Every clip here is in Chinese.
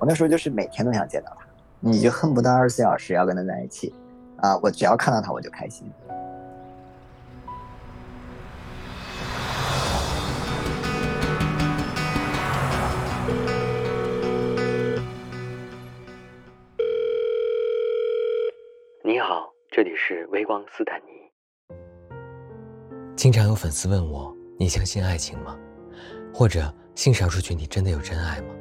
我那时候就是每天都想见到他，你就恨不得二十四小时要跟他在一起，啊，我只要看到他我就开心。你好，这里是微光斯坦尼。经常有粉丝问我：“你相信爱情吗？或者性少数群体真的有真爱吗？”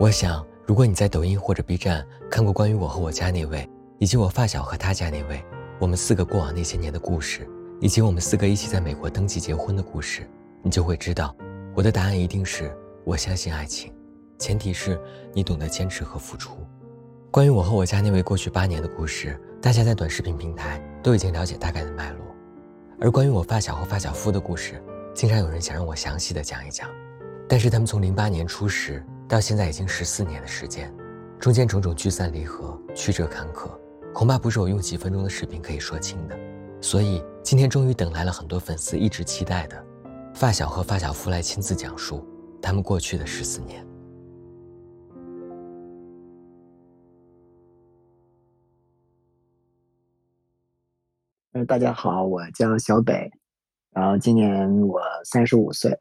我想，如果你在抖音或者 B 站看过关于我和我家那位，以及我发小和他家那位，我们四个过往那些年的故事，以及我们四个一起在美国登记结婚的故事，你就会知道，我的答案一定是我相信爱情，前提是你懂得坚持和付出。关于我和我家那位过去八年的故事，大家在短视频平台都已经了解大概的脉络。而关于我发小和发小夫的故事，经常有人想让我详细的讲一讲，但是他们从零八年初识到现在已经十四年的时间，中间种种聚散离合、曲折坎坷，恐怕不是我用几分钟的视频可以说清的。所以今天终于等来了很多粉丝一直期待的，发小和发小夫来亲自讲述他们过去的十四年。呃，大家好，我叫小北，然后今年我三十五岁。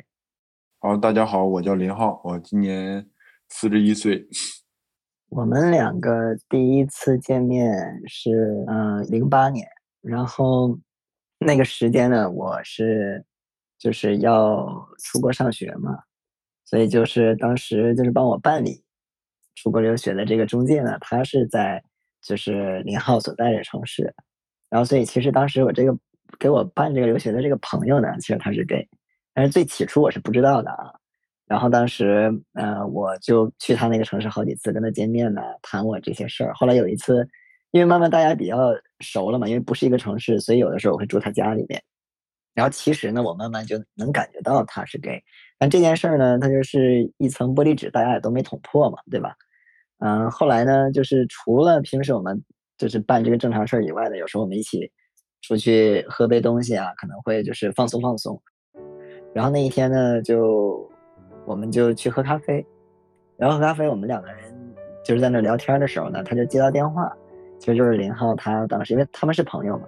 好，大家好，我叫林浩，我今年四十一岁。我们两个第一次见面是嗯零八年，然后那个时间呢，我是就是要出国上学嘛，所以就是当时就是帮我办理出国留学的这个中介呢，他是在就是林浩所在的城市。然后，所以其实当时我这个给我办这个留学的这个朋友呢，其实他是 gay，但是最起初我是不知道的啊。然后当时，呃，我就去他那个城市好几次跟他见面呢，谈我这些事儿。后来有一次，因为慢慢大家比较熟了嘛，因为不是一个城市，所以有的时候我会住他家里面。然后其实呢，我慢慢就能感觉到他是 gay，但这件事儿呢，他就是一层玻璃纸，大家也都没捅破嘛，对吧？嗯，后来呢，就是除了平时我们。就是办这个正常事儿以外的，有时候我们一起出去喝杯东西啊，可能会就是放松放松。然后那一天呢，就我们就去喝咖啡，然后喝咖啡，我们两个人就是在那聊天的时候呢，他就接到电话，其实就是林浩他当时因为他们是朋友嘛，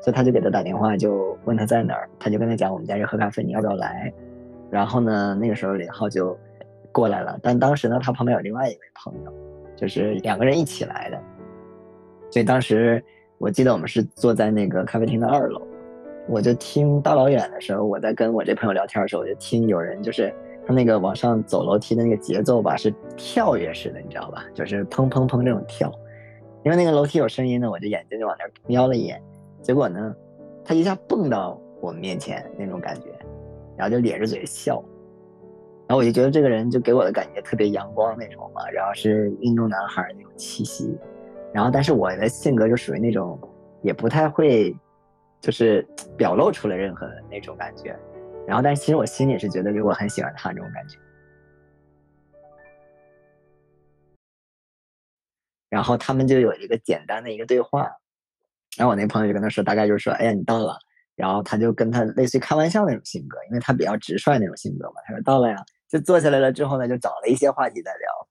所以他就给他打电话，就问他在哪儿，他就跟他讲我们在这喝咖啡，你要不要来？然后呢，那个时候林浩就过来了，但当时呢，他旁边有另外一位朋友，就是两个人一起来的。所以当时我记得我们是坐在那个咖啡厅的二楼，我就听大老远的时候，我在跟我这朋友聊天的时候，我就听有人就是他那个往上走楼梯的那个节奏吧，是跳跃式的，你知道吧？就是砰砰砰这种跳。因为那个楼梯有声音呢，我就眼睛就往那瞄了一眼，结果呢，他一下蹦到我们面前那种感觉，然后就咧着嘴笑，然后我就觉得这个人就给我的感觉特别阳光那种嘛，然后是运动男孩那种气息。然后，但是我的性格就属于那种，也不太会，就是表露出来任何的那种感觉。然后，但是其实我心里是觉得，就我很喜欢他这种感觉。然后他们就有一个简单的一个对话，然后我那朋友就跟他说，大概就是说，哎呀，你到了。然后他就跟他类似于开玩笑那种性格，因为他比较直率那种性格嘛。他说到了呀，就坐下来了之后呢，就找了一些话题在聊。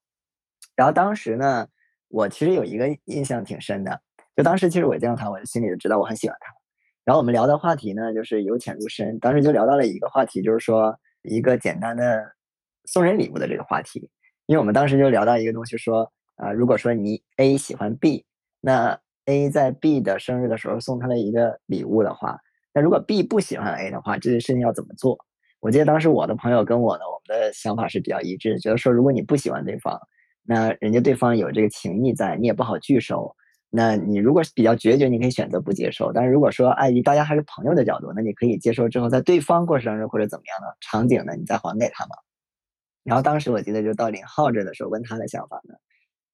然后当时呢。我其实有一个印象挺深的，就当时其实我见到他，我就心里就知道我很喜欢他。然后我们聊的话题呢，就是由浅入深。当时就聊到了一个话题，就是说一个简单的送人礼物的这个话题。因为我们当时就聊到一个东西，说啊，如果说你 A 喜欢 B，那 A 在 B 的生日的时候送他了一个礼物的话，那如果 B 不喜欢 A 的话，这件事情要怎么做？我记得当时我的朋友跟我呢，我们的想法是比较一致，觉得说如果你不喜欢对方。那人家对方有这个情谊在，你也不好拒收。那你如果是比较决绝，你可以选择不接受。但是如果说碍于大家还是朋友的角度，那你可以接受之后，在对方过生日或者怎么样的场景呢，你再还给他嘛。然后当时我记得就到林浩这的时候问他的想法呢，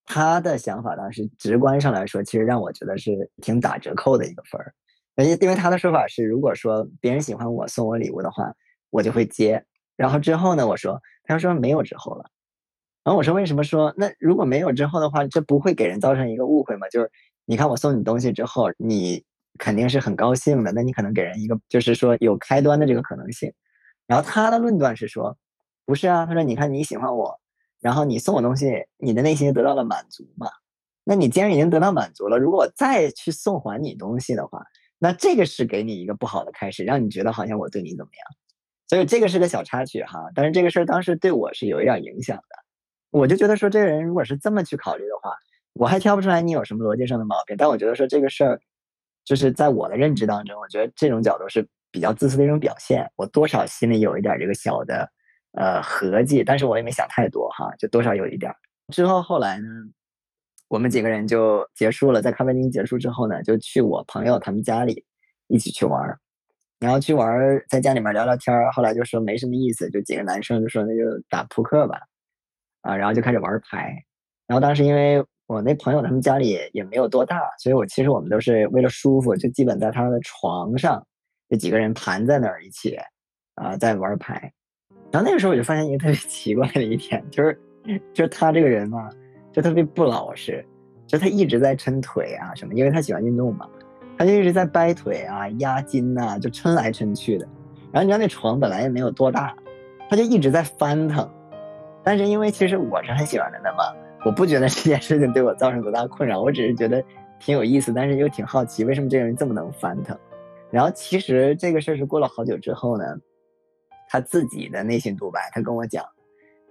他的想法当时直观上来说，其实让我觉得是挺打折扣的一个分儿。而且因为他的说法是，如果说别人喜欢我送我礼物的话，我就会接。然后之后呢，我说，他说没有之后了。然后我说：“为什么说那如果没有之后的话，这不会给人造成一个误会吗？就是你看我送你东西之后，你肯定是很高兴的，那你可能给人一个就是说有开端的这个可能性。然后他的论断是说，不是啊，他说你看你喜欢我，然后你送我东西，你的内心得到了满足嘛？那你既然已经得到满足了，如果我再去送还你东西的话，那这个是给你一个不好的开始，让你觉得好像我对你怎么样。所以这个是个小插曲哈，但是这个事儿当时对我是有一点影响的。我就觉得说，这个人如果是这么去考虑的话，我还挑不出来你有什么逻辑上的毛病。但我觉得说这个事儿，就是在我的认知当中，我觉得这种角度是比较自私的一种表现。我多少心里有一点这个小的。呃，合计，但是我也没想太多哈，就多少有一点之后后来呢，我们几个人就结束了，在咖啡厅结束之后呢，就去我朋友他们家里一起去玩儿，然后去玩儿，在家里面聊聊天儿。后来就说没什么意思，就几个男生就说那就打扑克吧，啊，然后就开始玩牌。然后当时因为我那朋友他们家里也没有多大，所以我其实我们都是为了舒服，就基本在他的床上，这几个人盘在那儿一起啊，在玩牌。然后那个时候我就发现一个特别 奇怪的一点，就是，就是他这个人嘛，就特别不老实，就他一直在抻腿啊什么，因为他喜欢运动嘛，他就一直在掰腿啊、压筋呐，就抻来抻去的。然后你知道那床本来也没有多大，他就一直在翻腾。但是因为其实我是很喜欢他的嘛，我不觉得这件事情对我造成多大困扰，我只是觉得挺有意思，但是又挺好奇为什么这个人这么能翻腾。然后其实这个事儿是过了好久之后呢。他自己的内心独白，他跟我讲，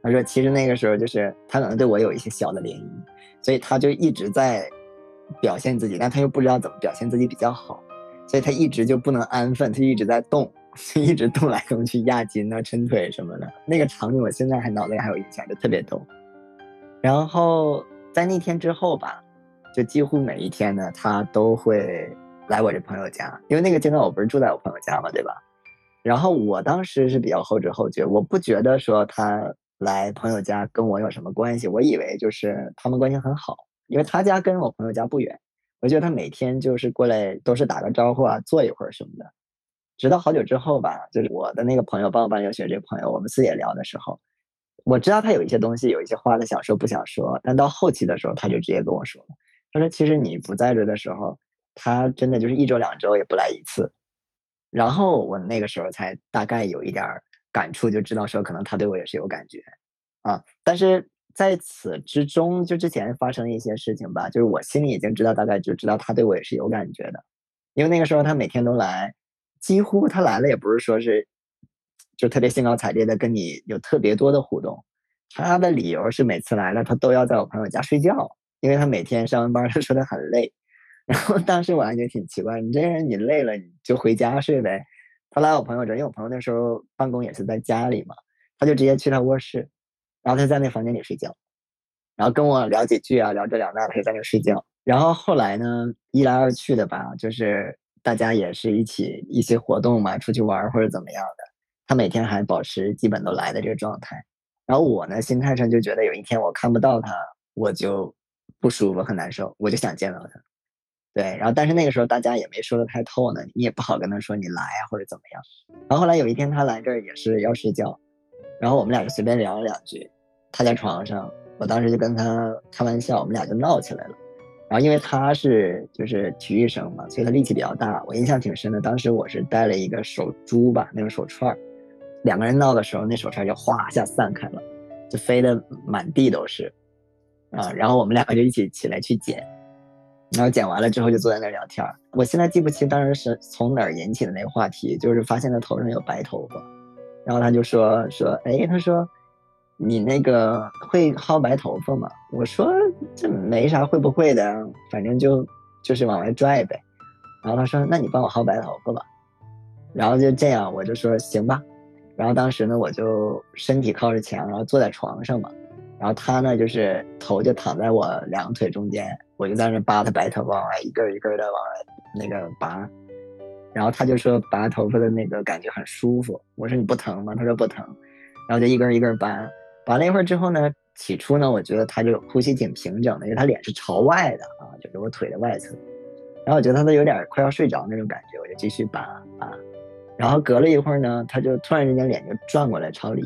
他说其实那个时候就是他可能对我有一些小的涟漪，所以他就一直在表现自己，但他又不知道怎么表现自己比较好，所以他一直就不能安分，他一直在动，就一直动来动去压筋啊、抻腿什么的。那个场景我现在还脑子里还有印象，就特别逗。然后在那天之后吧，就几乎每一天呢，他都会来我这朋友家，因为那个阶段我不是住在我朋友家嘛，对吧？然后我当时是比较后知后觉，我不觉得说他来朋友家跟我有什么关系，我以为就是他们关系很好，因为他家跟我朋友家不远，我觉得他每天就是过来都是打个招呼啊，坐一会儿什么的。直到好久之后吧，就是我的那个朋友帮我办留学这个朋友，我们私下聊的时候，我知道他有一些东西，有一些话他想说不想说，但到后期的时候他就直接跟我说了，他说其实你不在这的时候，他真的就是一周两周也不来一次。然后我那个时候才大概有一点感触，就知道说可能他对我也是有感觉，啊，但是在此之中，就之前发生一些事情吧，就是我心里已经知道，大概就知道他对我也是有感觉的，因为那个时候他每天都来，几乎他来了也不是说是就特别兴高采烈的跟你有特别多的互动，他的理由是每次来了他都要在我朋友家睡觉，因为他每天上完班他说他很累。然后当时我还觉得挺奇怪，你这人你累了你就回家睡呗。他来我朋友这，因为我朋友那时候办公也是在家里嘛，他就直接去他卧室，然后他在那房间里睡觉，然后跟我聊几句啊，聊这聊那，他就在那睡觉。然后后来呢，一来二去的吧，就是大家也是一起一些活动嘛，出去玩或者怎么样的，他每天还保持基本都来的这个状态。然后我呢，心态上就觉得有一天我看不到他，我就不舒服很难受，我就想见到他。对，然后但是那个时候大家也没说的太透呢，你也不好跟他说你来啊或者怎么样。然后后来有一天他来这儿也是要睡觉，然后我们俩就随便聊了两句，他在床上，我当时就跟他开玩笑，我们俩就闹起来了。然后因为他是就是体育生嘛，所以他力气比较大，我印象挺深的。当时我是带了一个手珠吧，那种手串儿，两个人闹的时候，那手串就哗一下散开了，就飞得满地都是，啊，然后我们两个就一起起来去捡。然后捡完了之后就坐在那儿聊天儿。我现在记不清当时是从哪儿引起的那个话题，就是发现他头上有白头发，然后他就说说，哎，他说你那个会薅白头发吗？我说这没啥会不会的，反正就就是往外拽呗。然后他说那你帮我薅白头发吧。然后就这样，我就说行吧。然后当时呢，我就身体靠着墙，然后坐在床上嘛。然后他呢，就是头就躺在我两腿中间，我就在那扒他白头发，一根一根的往那个拔。然后他就说拔头发的那个感觉很舒服。我说你不疼吗？他说不疼。然后就一根一根拔，拔了一会儿之后呢，起初呢，我觉得他就呼吸挺平整的，因为他脸是朝外的啊，就是我腿的外侧。然后我觉得他都有点快要睡着那种感觉，我就继续拔拔。然后隔了一会儿呢，他就突然之间脸就转过来朝里，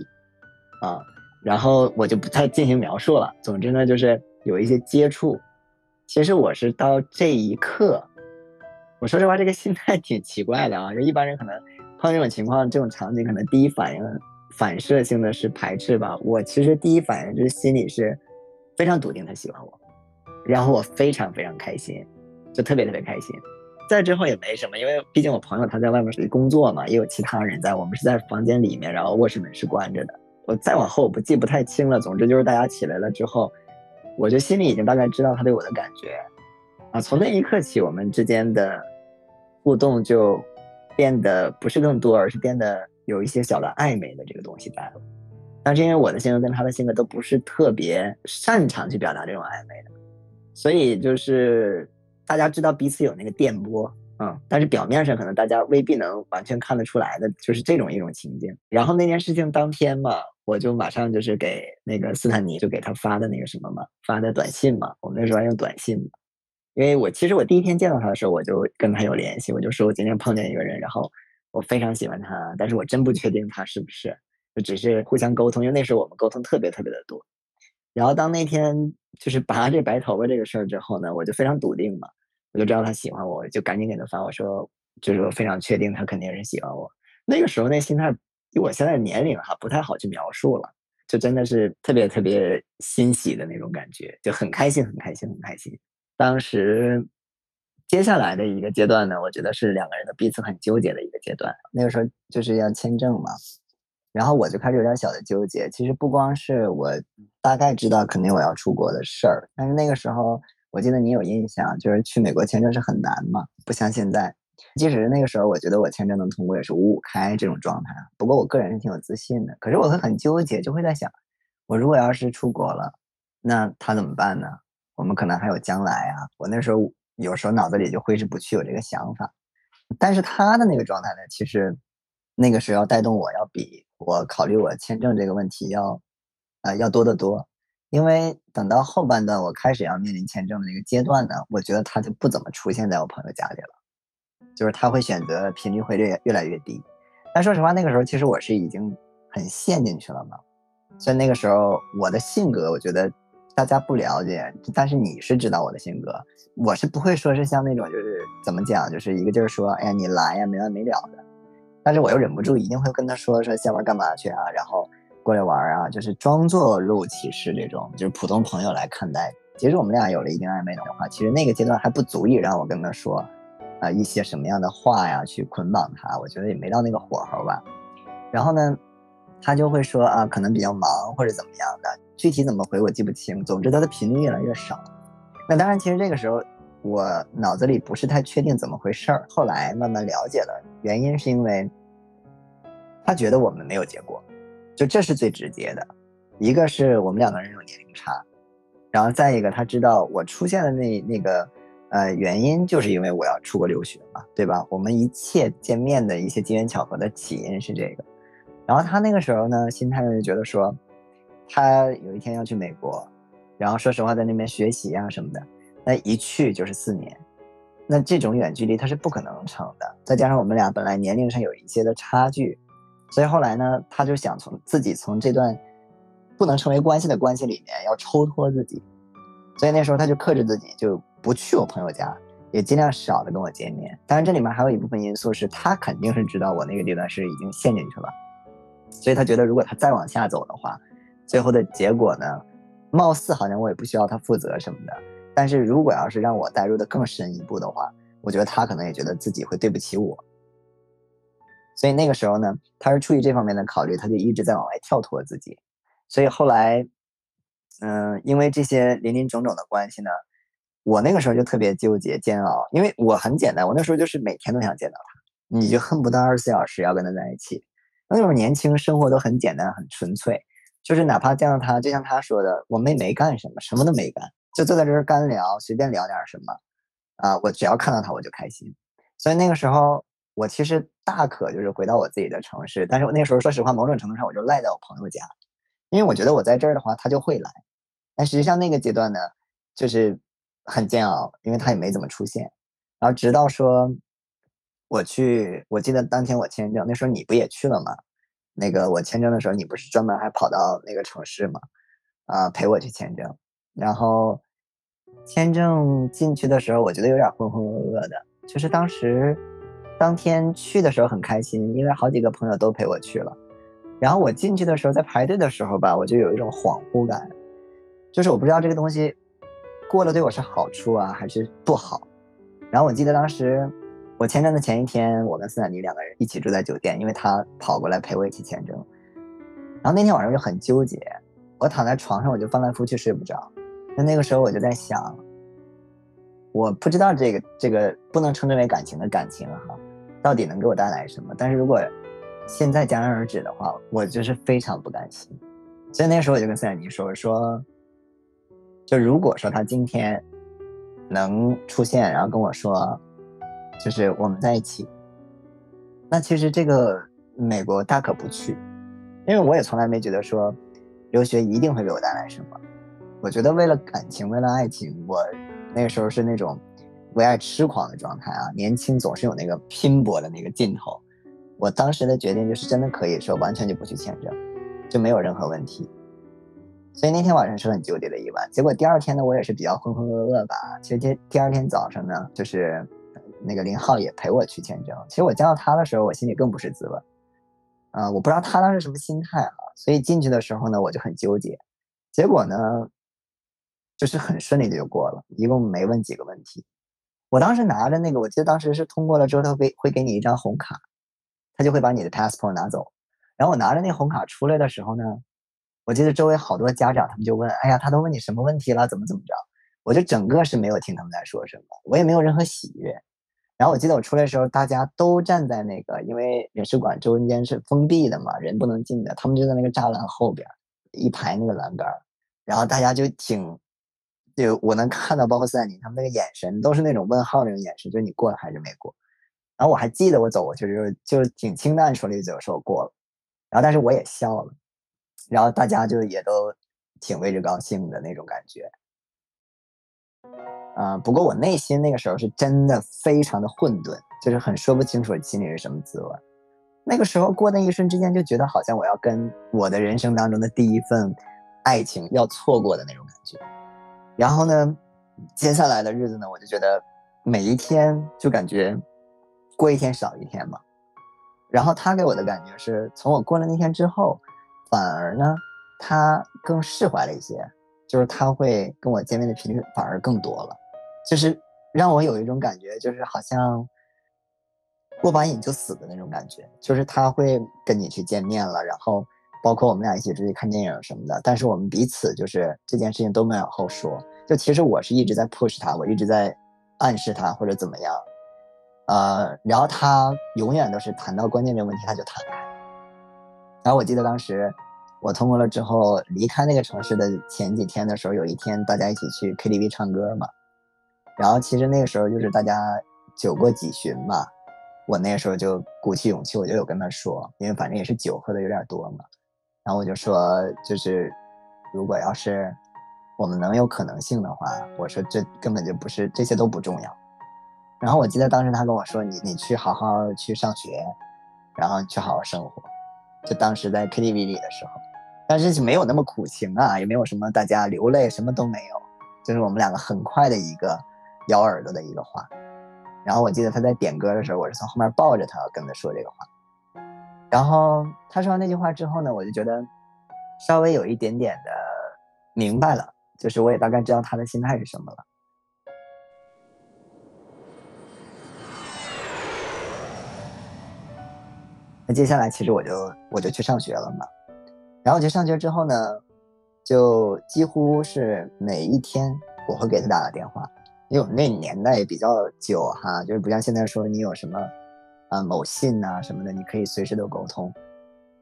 啊。然后我就不太进行描述了。总之呢，就是有一些接触。其实我是到这一刻，我说实话，这个心态挺奇怪的啊。就一般人可能碰这种情况、这种场景，可能第一反应反射性的是排斥吧。我其实第一反应就是心里是非常笃定他喜欢我，然后我非常非常开心，就特别特别开心。在之后也没什么，因为毕竟我朋友他在外面属于工作嘛，也有其他人在，我们是在房间里面，然后卧室门是关着的。我再往后我不记不太清了，总之就是大家起来了之后，我就心里已经大概知道他对我的感觉，啊，从那一刻起，我们之间的互动就变得不是更多，而是变得有一些小的暧昧的这个东西在了。但是因为我的性格跟他的性格都不是特别擅长去表达这种暧昧的，所以就是。大家知道彼此有那个电波，嗯，但是表面上可能大家未必能完全看得出来的，就是这种一种情境。然后那件事情当天嘛，我就马上就是给那个斯坦尼就给他发的那个什么嘛，发的短信嘛。我们那时候还用短信，因为我其实我第一天见到他的时候，我就跟他有联系，我就说我今天碰见一个人，然后我非常喜欢他，但是我真不确定他是不是，就只是互相沟通，因为那时候我们沟通特别特别的多。然后当那天就是拔这白头发这个事儿之后呢，我就非常笃定嘛，我就知道他喜欢我，就赶紧给他发，我说就是我非常确定他肯定是喜欢我。那个时候那心态，以我现在年龄哈，不太好去描述了，就真的是特别特别欣喜的那种感觉，就很开心，很开心，很开心。当时接下来的一个阶段呢，我觉得是两个人的彼此很纠结的一个阶段。那个时候就是要签证嘛。然后我就开始有点小的纠结。其实不光是我大概知道肯定我要出国的事儿，但是那个时候我记得你有印象，就是去美国签证是很难嘛，不像现在。即使是那个时候，我觉得我签证能通过也是五五开这种状态。不过我个人是挺有自信的。可是我会很纠结，就会在想，我如果要是出国了，那他怎么办呢？我们可能还有将来啊。我那时候有时候脑子里就挥之不去有这个想法。但是他的那个状态呢，其实那个时候要带动我要比。我考虑我签证这个问题要，呃，要多得多，因为等到后半段我开始要面临签证的那个阶段呢，我觉得他就不怎么出现在我朋友家里了，就是他会选择频率会越越来越低。但说实话，那个时候其实我是已经很陷进去了嘛，所以那个时候我的性格，我觉得大家不了解，但是你是知道我的性格，我是不会说是像那种就是怎么讲，就是一个劲儿说，哎呀你来呀没完没了的。但是我又忍不住，一定会跟他说说下班干嘛去啊，然后过来玩啊，就是装作若无其事这种，就是普通朋友来看待。其实我们俩有了一定暧昧的话，其实那个阶段还不足以让我跟他说，啊一些什么样的话呀，去捆绑他。我觉得也没到那个火候吧。然后呢，他就会说啊，可能比较忙或者怎么样的，具体怎么回我记不清。总之他的频率越来越少。那当然，其实这个时候。我脑子里不是太确定怎么回事儿，后来慢慢了解了，原因是因为他觉得我们没有结果，就这是最直接的。一个是我们两个人有年龄差，然后再一个他知道我出现的那那个呃原因，就是因为我要出国留学嘛，对吧？我们一切见面的一些机缘巧合的起因是这个。然后他那个时候呢，心态上就觉得说，他有一天要去美国，然后说实话在那边学习啊什么的。那一去就是四年，那这种远距离他是不可能成的。再加上我们俩本来年龄上有一些的差距，所以后来呢，他就想从自己从这段不能成为关系的关系里面要抽脱自己。所以那时候他就克制自己，就不去我朋友家，也尽量少的跟我见面。当然这里面还有一部分因素是他肯定是知道我那个阶段是已经陷进去了，所以他觉得如果他再往下走的话，最后的结果呢，貌似好像我也不需要他负责什么的。但是如果要是让我带入的更深一步的话，我觉得他可能也觉得自己会对不起我，所以那个时候呢，他是出于这方面的考虑，他就一直在往外跳脱自己。所以后来，嗯，因为这些林林种种的关系呢，我那个时候就特别纠结煎熬，因为我很简单，我那时候就是每天都想见到他，你就恨不得二十四小时要跟他在一起。那时候年轻，生活都很简单，很纯粹，就是哪怕见到他，就像他说的，我们也没干什么，什么都没干。就坐在这儿干聊，随便聊点什么，啊，我只要看到他我就开心。所以那个时候，我其实大可就是回到我自己的城市，但是我那时候说实话，某种程度上我就赖在我朋友家，因为我觉得我在这儿的话他就会来。但实际上那个阶段呢，就是很煎熬，因为他也没怎么出现。然后直到说我去，我记得当天我签证，那时候你不也去了吗？那个我签证的时候，你不是专门还跑到那个城市吗？啊，陪我去签证。然后签证进去的时候，我觉得有点浑浑噩噩的。就是当时当天去的时候很开心，因为好几个朋友都陪我去了。然后我进去的时候，在排队的时候吧，我就有一种恍惚感，就是我不知道这个东西过了对我是好处啊，还是不好。然后我记得当时我签证的前一天，我跟斯坦尼两个人一起住在酒店，因为他跑过来陪我一起签证。然后那天晚上就很纠结，我躺在床上我就翻来覆去睡不着。那那个时候我就在想，我不知道这个这个不能称之为感情的感情哈，到底能给我带来什么？但是如果现在戛然而止的话，我就是非常不甘心。所以那时候我就跟斯坦尼说说，就如果说他今天能出现，然后跟我说，就是我们在一起，那其实这个美国大可不去，因为我也从来没觉得说留学一定会给我带来什么。我觉得为了感情，为了爱情，我那个时候是那种为爱痴狂的状态啊！年轻总是有那个拼搏的那个劲头。我当时的决定就是真的可以说完全就不去签证，就没有任何问题。所以那天晚上是很纠结的一晚。结果第二天呢，我也是比较浑浑噩噩吧。其实第第二天早上呢，就是那个林浩也陪我去签证。其实我见到他的时候，我心里更不是滋味。啊，我不知道他当时什么心态啊。所以进去的时候呢，我就很纠结。结果呢？就是很顺利的就过了，一共没问几个问题。我当时拿着那个，我记得当时是通过了之后，他会会给你一张红卡，他就会把你的 passport 拿走。然后我拿着那红卡出来的时候呢，我记得周围好多家长他们就问：“哎呀，他都问你什么问题了？怎么怎么着？”我就整个是没有听他们在说什么，我也没有任何喜悦。然后我记得我出来的时候，大家都站在那个，因为领事馆中间是封闭的嘛，人不能进的，他们就在那个栅栏后边一排那个栏杆，然后大家就挺。就我能看到，包括斯坦尼他们那个眼神，都是那种问号那种眼神，就是你过了还是没过。然后我还记得我走过去就是就是挺清淡说了一嘴，我说我过了。然后但是我也笑了，然后大家就也都挺为之高兴的那种感觉。啊，不过我内心那个时候是真的非常的混沌，就是很说不清楚心里是什么滋味。那个时候过那一瞬之间，就觉得好像我要跟我的人生当中的第一份爱情要错过的那种感觉。然后呢，接下来的日子呢，我就觉得每一天就感觉过一天少一天嘛。然后他给我的感觉是从我过了那天之后，反而呢，他更释怀了一些，就是他会跟我见面的频率反而更多了，就是让我有一种感觉，就是好像过把瘾就死的那种感觉，就是他会跟你去见面了，然后。包括我们俩一起出去看电影什么的，但是我们彼此就是这件事情都没有后说。就其实我是一直在 push 他，我一直在暗示他或者怎么样，呃，然后他永远都是谈到关键这个问题他就谈开。然后我记得当时我通过了之后离开那个城市的前几天的时候，有一天大家一起去 KTV 唱歌嘛，然后其实那个时候就是大家酒过几巡嘛，我那时候就鼓起勇气，我就有跟他说，因为反正也是酒喝的有点多嘛。然后我就说，就是如果要是我们能有可能性的话，我说这根本就不是，这些都不重要。然后我记得当时他跟我说：“你你去好好去上学，然后去好好生活。”就当时在 KTV 里的时候，但是就没有那么苦情啊，也没有什么大家流泪，什么都没有，就是我们两个很快的一个咬耳朵的一个话。然后我记得他在点歌的时候，我是从后面抱着他跟他说这个话。然后他说完那句话之后呢，我就觉得稍微有一点点的明白了，就是我也大概知道他的心态是什么了。那接下来其实我就我就去上学了嘛，然后去上学之后呢，就几乎是每一天我会给他打个电话，因为我那年代也比较久哈，就是不像现在说你有什么。啊，某信呐什么的，你可以随时都沟通。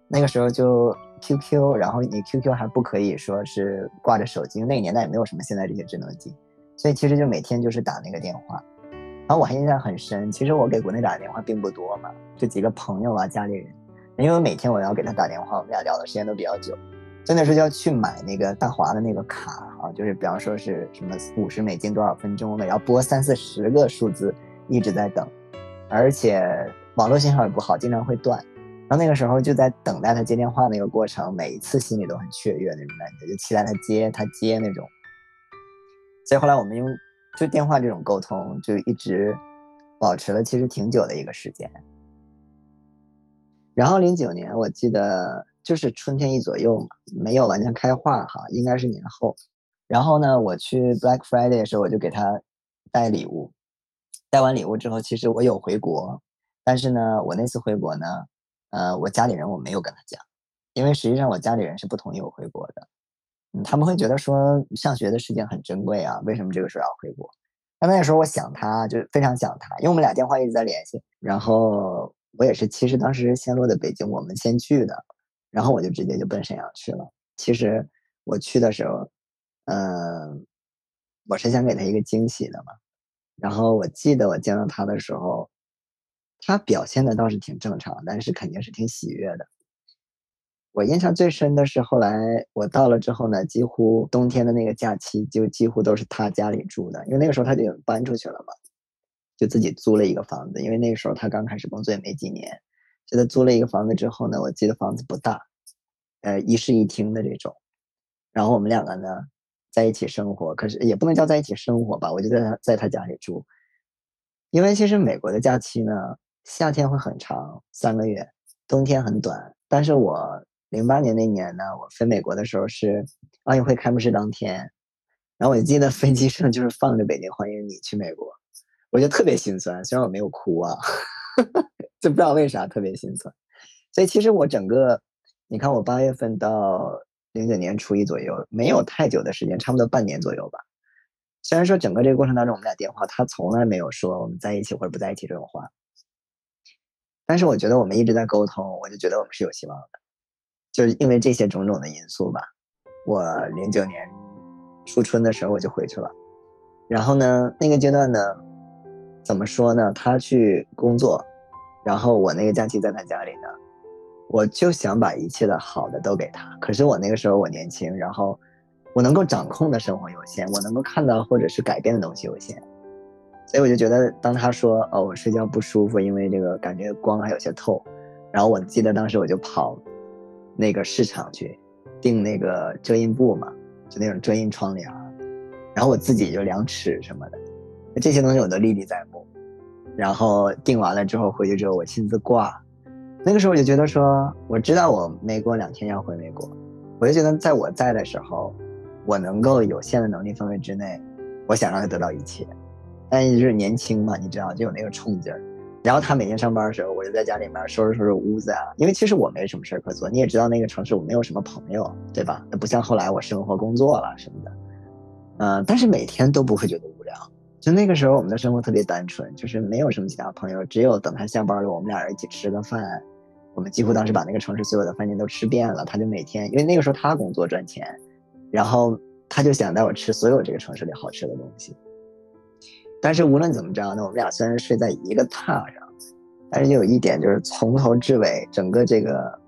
那个时候就 QQ，然后你 QQ 还不可以说是挂着手机，那个年代也没有什么现在这些智能机，所以其实就每天就是打那个电话。然后我还印象很深，其实我给国内打的电话并不多嘛，就几个朋友啊、家里人。因为每天我要给他打电话，我们俩聊的时间都比较久。真的是要去买那个大华的那个卡啊，就是比方说是什么五十美金多少分钟的，要拨三四十个数字，一直在等，而且。网络信号也不好，经常会断。然后那个时候就在等待他接电话那个过程，每一次心里都很雀跃那种感觉，就期待他接他接那种。所以后来我们用就电话这种沟通，就一直保持了其实挺久的一个时间。然后零九年我记得就是春天一左右嘛，没有完全开化哈，应该是年后。然后呢，我去 Black Friday 的时候，我就给他带礼物。带完礼物之后，其实我有回国，但是呢，我那次回国呢，呃，我家里人我没有跟他讲，因为实际上我家里人是不同意我回国的。他们会觉得说上学的时间很珍贵啊，为什么这个时候要回国？那那时候我想他，就非常想他，因为我们俩电话一直在联系。然后我也是，其实当时先落的北京，我们先去的，然后我就直接就奔沈阳去了。其实我去的时候，嗯，我是想给他一个惊喜的嘛。然后我记得我见到他的时候，他表现的倒是挺正常，但是肯定是挺喜悦的。我印象最深的是后来我到了之后呢，几乎冬天的那个假期就几乎都是他家里住的，因为那个时候他就搬出去了嘛，就自己租了一个房子。因为那个时候他刚开始工作也没几年，就他租了一个房子之后呢，我记得房子不大，呃，一室一厅的这种。然后我们两个呢在一起生活，可是也不能叫在一起生活吧，我就在他在他家里住。因为其实美国的假期呢，夏天会很长，三个月，冬天很短，但是我。零八年那年呢，我飞美国的时候是奥运会开幕式当天，然后我就记得飞机上就是放着《北京欢迎你》去美国，我就特别心酸，虽然我没有哭啊，就不知道为啥特别心酸。所以其实我整个，你看我八月份到零九年初一左右，没有太久的时间，差不多半年左右吧。虽然说整个这个过程当中我们俩电话，他从来没有说我们在一起或者不在一起这种话，但是我觉得我们一直在沟通，我就觉得我们是有希望的。就是因为这些种种的因素吧，我零九年初春的时候我就回去了，然后呢，那个阶段呢，怎么说呢？他去工作，然后我那个假期在他家里呢，我就想把一切的好的都给他。可是我那个时候我年轻，然后我能够掌控的生活有限，我能够看到或者是改变的东西有限，所以我就觉得，当他说哦我睡觉不舒服，因为这个感觉光还有些透，然后我记得当时我就跑。那个市场去订那个遮阴布嘛，就那种遮阴窗帘，然后我自己就量尺什么的，这些东西我都历历在目。然后订完了之后回去之后我亲自挂，那个时候我就觉得说，我知道我没过两天要回美国，我就觉得在我在的时候，我能够有限的能力范围之内，我想让他得到一切，但就是年轻嘛，你知道就有那个冲劲儿。然后他每天上班的时候，我就在家里面收拾收拾屋子啊。因为其实我没什么事儿可做，你也知道那个城市我没有什么朋友，对吧？那不像后来我生活工作了什么的，嗯，但是每天都不会觉得无聊。就那个时候我们的生活特别单纯，就是没有什么其他朋友，只有等他下班了，我们俩人一起吃个饭。我们几乎当时把那个城市所有的饭店都吃遍了。他就每天，因为那个时候他工作赚钱，然后他就想带我吃所有这个城市里好吃的东西。但是无论怎么着，那我们俩虽然睡在一个榻上，但是有一点就是从头至尾，整个这个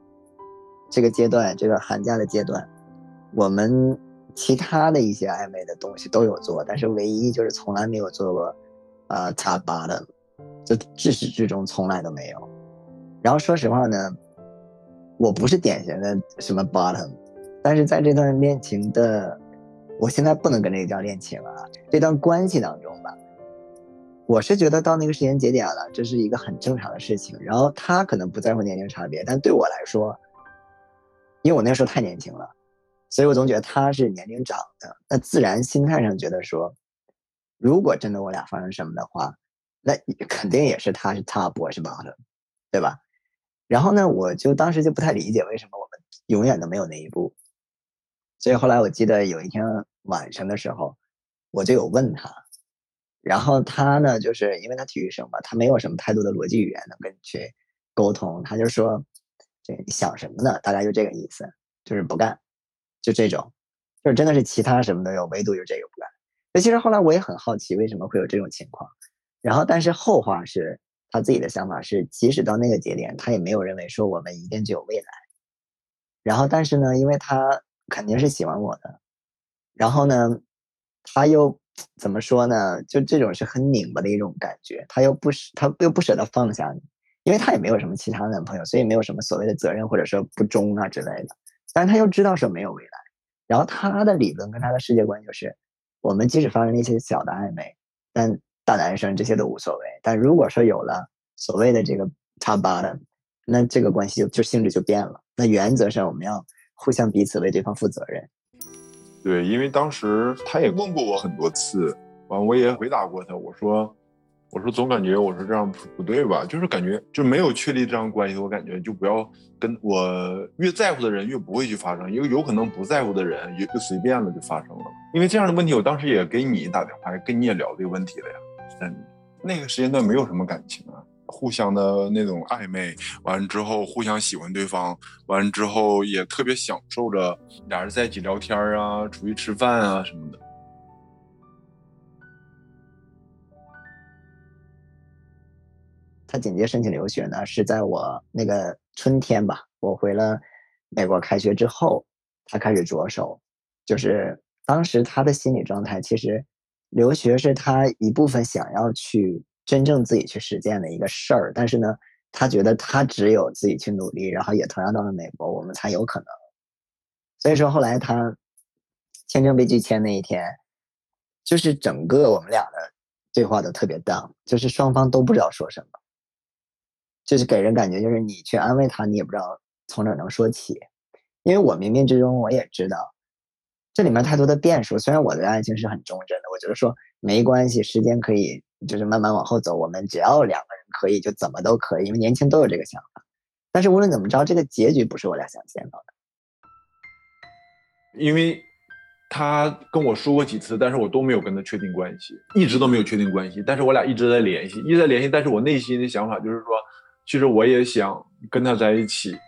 这个阶段，这个寒假的阶段，我们其他的一些暧昧的东西都有做，但是唯一就是从来没有做过，呃，top bottom，就至始至终从来都没有。然后说实话呢，我不是典型的什么 bottom，但是在这段恋情的，我现在不能跟这个叫恋情啊，这段关系当中吧。我是觉得到那个时间节点了，这是一个很正常的事情。然后他可能不在乎年龄差别，但对我来说，因为我那时候太年轻了，所以我总觉得他是年龄长的，那自然心态上觉得说，如果真的我俩发生什么的话，那肯定也是他是 top，我是忙的对吧？然后呢，我就当时就不太理解为什么我们永远都没有那一步。所以后来我记得有一天晚上的时候，我就有问他。然后他呢，就是因为他体育生嘛，他没有什么太多的逻辑语言能跟你去沟通，他就说：“这你想什么呢？”大概就这个意思，就是不干，就这种，就是真的是其他什么都有，唯独就这个不干。那其实后来我也很好奇，为什么会有这种情况。然后，但是后话是他自己的想法是，即使到那个节点，他也没有认为说我们一定就有未来。然后，但是呢，因为他肯定是喜欢我的，然后呢，他又。怎么说呢？就这种是很拧巴的一种感觉，他又不舍，他又不舍得放下你，因为他也没有什么其他男朋友，所以没有什么所谓的责任或者说不忠啊之类的。但是他又知道说没有未来，然后他的理论跟他的世界观就是，我们即使发生了一些小的暧昧，但大男生这些都无所谓。但如果说有了所谓的这个 top bottom，那这个关系就就性质就变了。那原则上我们要互相彼此为对方负责任。对，因为当时他也问过我很多次，完我也回答过他，我说。我说总感觉我说这样不对吧？就是感觉就没有确立这样关系，我感觉就不要跟我越在乎的人越不会去发生，因为有可能不在乎的人也就随便了就发生了。因为这样的问题，我当时也给你打电话，跟你也聊这个问题了呀。在那个时间段没有什么感情，互相的那种暧昧，完了之后互相喜欢对方，完了之后也特别享受着俩人在一起聊天啊，出去吃饭啊什么的。他紧接申请留学呢，是在我那个春天吧。我回了美国开学之后，他开始着手。就是当时他的心理状态，其实留学是他一部分想要去真正自己去实践的一个事儿。但是呢，他觉得他只有自己去努力，然后也同样到了美国，我们才有可能。所以说后来他签证被拒签那一天，就是整个我们俩的对话都特别 down，就是双方都不知道说什么。就是给人感觉，就是你去安慰他，你也不知道从哪能说起，因为我冥冥之中我也知道，这里面太多的变数。虽然我的爱情是很忠贞的，我觉得说没关系，时间可以就是慢慢往后走，我们只要两个人可以，就怎么都可以，因为年轻都有这个想法。但是无论怎么着，这个结局不是我俩想见到的。因为他跟我说过几次，但是我都没有跟他确定关系，一直都没有确定关系。但是我俩一直在联系，一直在联系。但是我内心的想法就是说。其实我也想跟他在一起，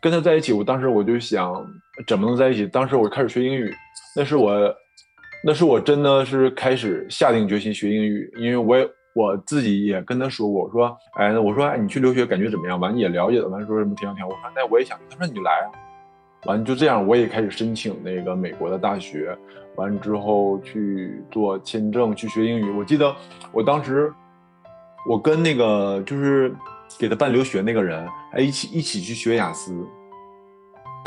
跟他在一起。我当时我就想，怎么能在一起？当时我开始学英语，那是我，那是我真的是开始下定决心学英语。因为我也我自己也跟他说过，我说，哎，我说，哎，你去留学感觉怎么样？完你也了解了，完说什么挺好挺好。我说，那我也想。他说你来啊。完就这样，我也开始申请那个美国的大学。完之后去做签证去学英语。我记得我当时，我跟那个就是。给他办留学那个人，哎，一起一起去学雅思，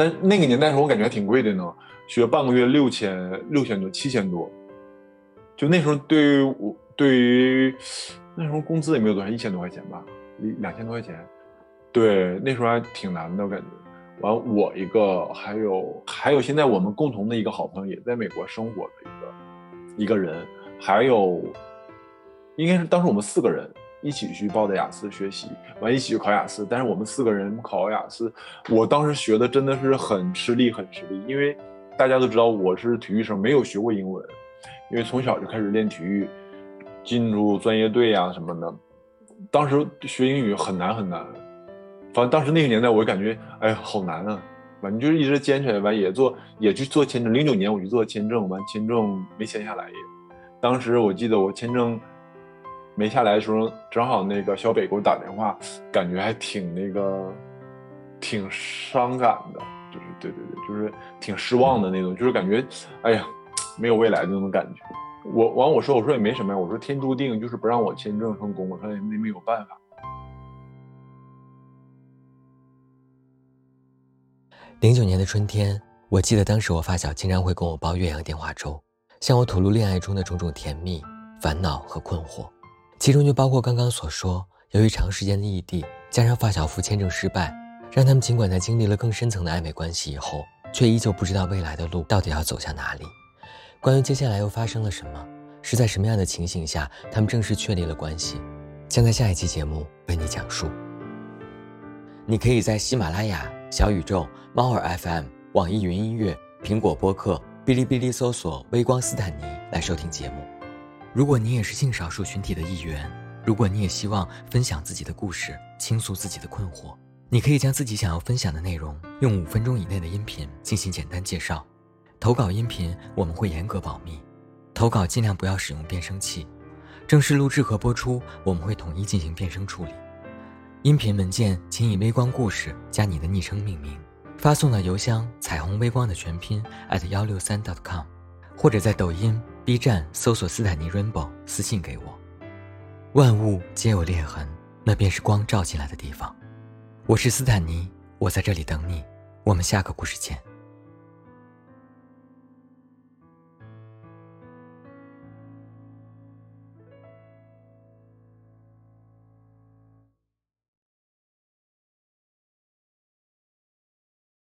但那个年代时候我感觉还挺贵的呢，学半个月六千六千多七千多，就那时候对于我对于那时候工资也没有多少一千多块钱吧，两千多块钱，对，那时候还挺难的，我感觉。完我一个还有还有现在我们共同的一个好朋友也在美国生活的一个一个人，还有应该是当时我们四个人。一起去报的雅思学习，完一起去考雅思。但是我们四个人考雅思，我当时学的真的是很吃力，很吃力。因为大家都知道我是体育生，没有学过英文，因为从小就开始练体育，进入专业队呀什么的。当时学英语很难很难，反正当时那个年代，我感觉哎呀好难啊。反正就是一直坚持，完也做也去做签证。零九年我去做签证，完签证没签下来也。当时我记得我签证。没下来的时候，正好那个小北给我打电话，感觉还挺那个，挺伤感的，就是对对对，就是挺失望的那种，就是感觉，哎呀，没有未来的那种感觉。我完我说我说也没什么呀，我说天注定就是不让我签证成功，我说也没没有办法。零九年的春天，我记得当时我发小经常会跟我煲岳阳电话粥，向我吐露恋爱中的种种甜蜜、烦恼和困惑。其中就包括刚刚所说，由于长时间的异地，加上发小夫签证失败，让他们尽管在经历了更深层的暧昧关系以后，却依旧不知道未来的路到底要走向哪里。关于接下来又发生了什么，是在什么样的情形下，他们正式确立了关系，将在下一期节目为你讲述。你可以在喜马拉雅、小宇宙、猫耳 FM、网易云音乐、苹果播客、哔哩哔哩搜索“微光斯坦尼”来收听节目。如果你也是性少数群体的一员，如果你也希望分享自己的故事，倾诉自己的困惑，你可以将自己想要分享的内容用五分钟以内的音频进行简单介绍。投稿音频我们会严格保密，投稿尽量不要使用变声器。正式录制和播出我们会统一进行变声处理。音频文件请以“微光故事”加你的昵称命名，发送到邮箱“彩虹微光”的全拼幺六三 .com，或者在抖音。B 站搜索斯坦尼 Rainbow，私信给我。万物皆有裂痕，那便是光照进来的地方。我是斯坦尼，我在这里等你。我们下个故事见。